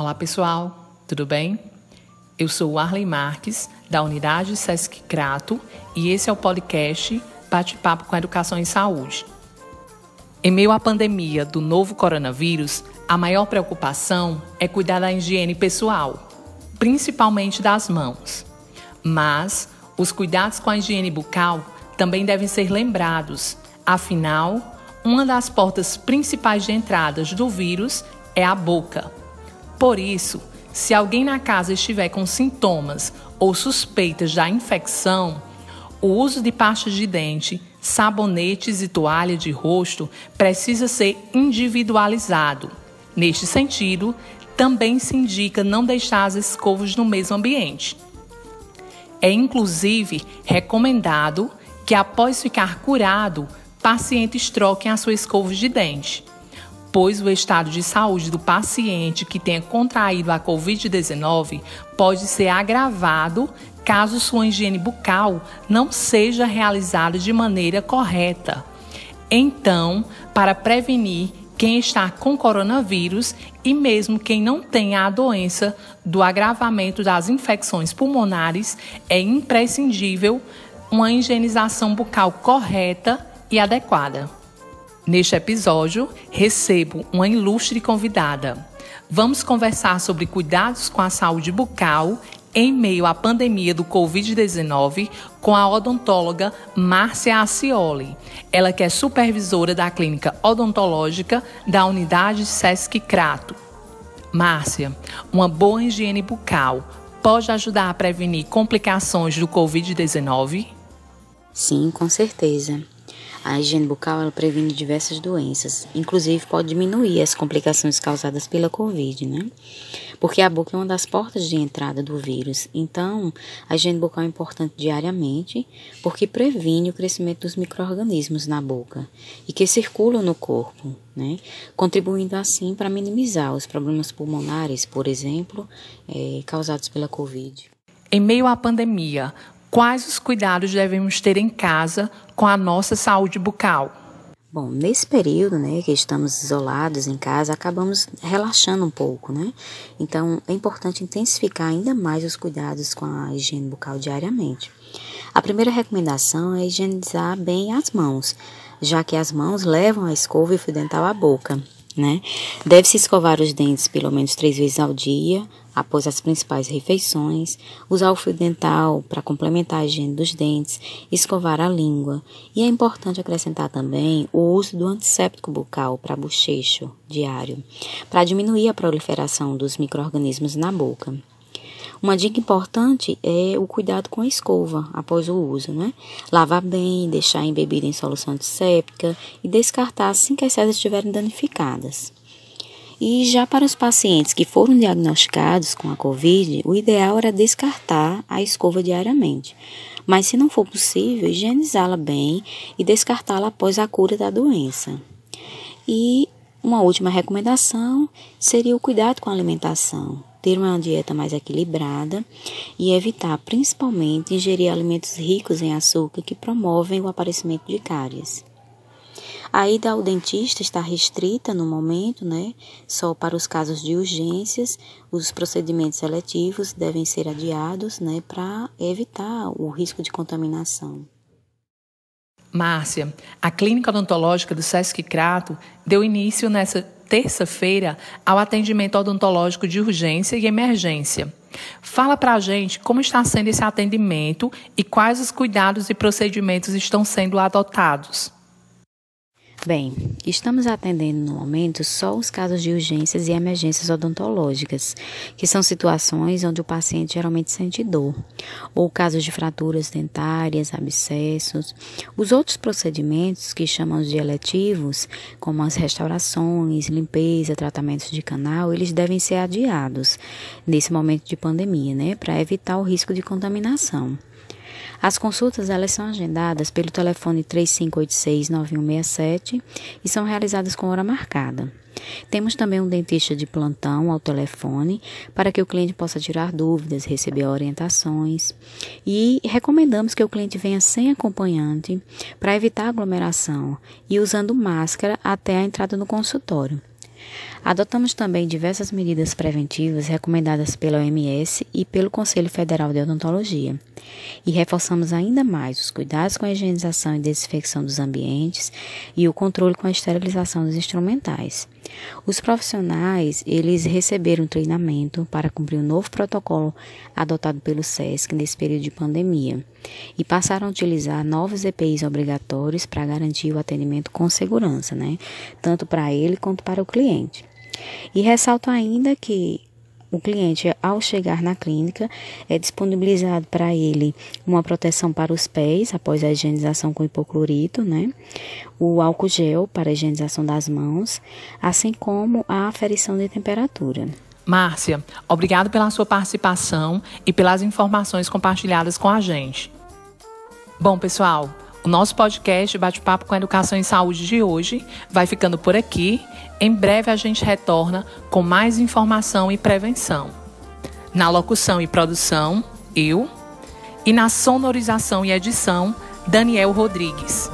Olá pessoal, tudo bem? Eu sou Arley Marques, da unidade Sesc Crato, e esse é o podcast Bate-Papo com Educação e Saúde. Em meio à pandemia do novo coronavírus, a maior preocupação é cuidar da higiene pessoal, principalmente das mãos. Mas os cuidados com a higiene bucal também devem ser lembrados, afinal, uma das portas principais de entradas do vírus é a boca. Por isso, se alguém na casa estiver com sintomas ou suspeitas da infecção, o uso de pastas de dente, sabonetes e toalha de rosto precisa ser individualizado. Neste sentido, também se indica não deixar as escovas no mesmo ambiente. É inclusive recomendado que, após ficar curado, pacientes troquem as suas escovas de dente pois o estado de saúde do paciente que tenha contraído a Covid-19 pode ser agravado caso sua higiene bucal não seja realizada de maneira correta. Então, para prevenir quem está com coronavírus e mesmo quem não tenha a doença do agravamento das infecções pulmonares, é imprescindível uma higienização bucal correta e adequada. Neste episódio, recebo uma ilustre convidada. Vamos conversar sobre cuidados com a saúde bucal em meio à pandemia do Covid-19 com a odontóloga Márcia Acioli. Ela que é supervisora da clínica odontológica da unidade Sesc Crato. Márcia, uma boa higiene bucal pode ajudar a prevenir complicações do Covid-19? Sim, com certeza. A higiene bucal ela previne diversas doenças, inclusive pode diminuir as complicações causadas pela Covid, né? Porque a boca é uma das portas de entrada do vírus. Então, a higiene bucal é importante diariamente, porque previne o crescimento dos micro-organismos na boca e que circulam no corpo, né? Contribuindo assim para minimizar os problemas pulmonares, por exemplo, é, causados pela Covid. Em meio à pandemia, Quais os cuidados devemos ter em casa com a nossa saúde bucal? Bom, nesse período, né, que estamos isolados em casa, acabamos relaxando um pouco, né? Então, é importante intensificar ainda mais os cuidados com a higiene bucal diariamente. A primeira recomendação é higienizar bem as mãos, já que as mãos levam a escova e o fio dental à boca, né? Deve-se escovar os dentes pelo menos três vezes ao dia, após as principais refeições, usar o fio dental para complementar a higiene dos dentes, escovar a língua. E é importante acrescentar também o uso do antisséptico bucal para bochecho diário, para diminuir a proliferação dos micro-organismos na boca. Uma dica importante é o cuidado com a escova após o uso, né? Lavar bem, deixar embebida em solução antisséptica e descartar assim que as cerdas estiverem danificadas. E já para os pacientes que foram diagnosticados com a Covid, o ideal era descartar a escova diariamente. Mas se não for possível, higienizá-la bem e descartá-la após a cura da doença. E uma última recomendação seria o cuidado com a alimentação. Ter uma dieta mais equilibrada e evitar principalmente ingerir alimentos ricos em açúcar que promovem o aparecimento de cáries. A ida ao dentista está restrita no momento, né? Só para os casos de urgências, os procedimentos seletivos devem ser adiados, né, para evitar o risco de contaminação. Márcia, a clínica odontológica do Sesc Crato deu início nessa terça-feira ao atendimento odontológico de urgência e emergência. Fala para a gente como está sendo esse atendimento e quais os cuidados e procedimentos estão sendo adotados. Bem, estamos atendendo no momento só os casos de urgências e emergências odontológicas, que são situações onde o paciente geralmente sente dor, ou casos de fraturas dentárias, abscessos. Os outros procedimentos que chamamos de eletivos, como as restaurações, limpeza, tratamentos de canal, eles devem ser adiados nesse momento de pandemia, né, para evitar o risco de contaminação. As consultas elas são agendadas pelo telefone 3586-9167 e são realizadas com hora marcada. Temos também um dentista de plantão ao telefone para que o cliente possa tirar dúvidas, receber orientações. E recomendamos que o cliente venha sem acompanhante para evitar aglomeração e usando máscara até a entrada no consultório. Adotamos também diversas medidas preventivas recomendadas pela OMS e pelo Conselho Federal de Odontologia. E reforçamos ainda mais os cuidados com a higienização e desinfecção dos ambientes e o controle com a esterilização dos instrumentais. Os profissionais, eles receberam treinamento para cumprir o novo protocolo adotado pelo SESC nesse período de pandemia e passaram a utilizar novos EPIs obrigatórios para garantir o atendimento com segurança, né? Tanto para ele quanto para o cliente. E ressalto ainda que o cliente, ao chegar na clínica, é disponibilizado para ele uma proteção para os pés após a higienização com hipoclorito, né? O álcool gel para a higienização das mãos, assim como a aferição de temperatura. Márcia, obrigado pela sua participação e pelas informações compartilhadas com a gente. Bom, pessoal, o nosso podcast Bate-Papo com Educação e Saúde de hoje vai ficando por aqui. Em breve a gente retorna com mais informação e prevenção. Na locução e produção, eu. E na sonorização e edição, Daniel Rodrigues.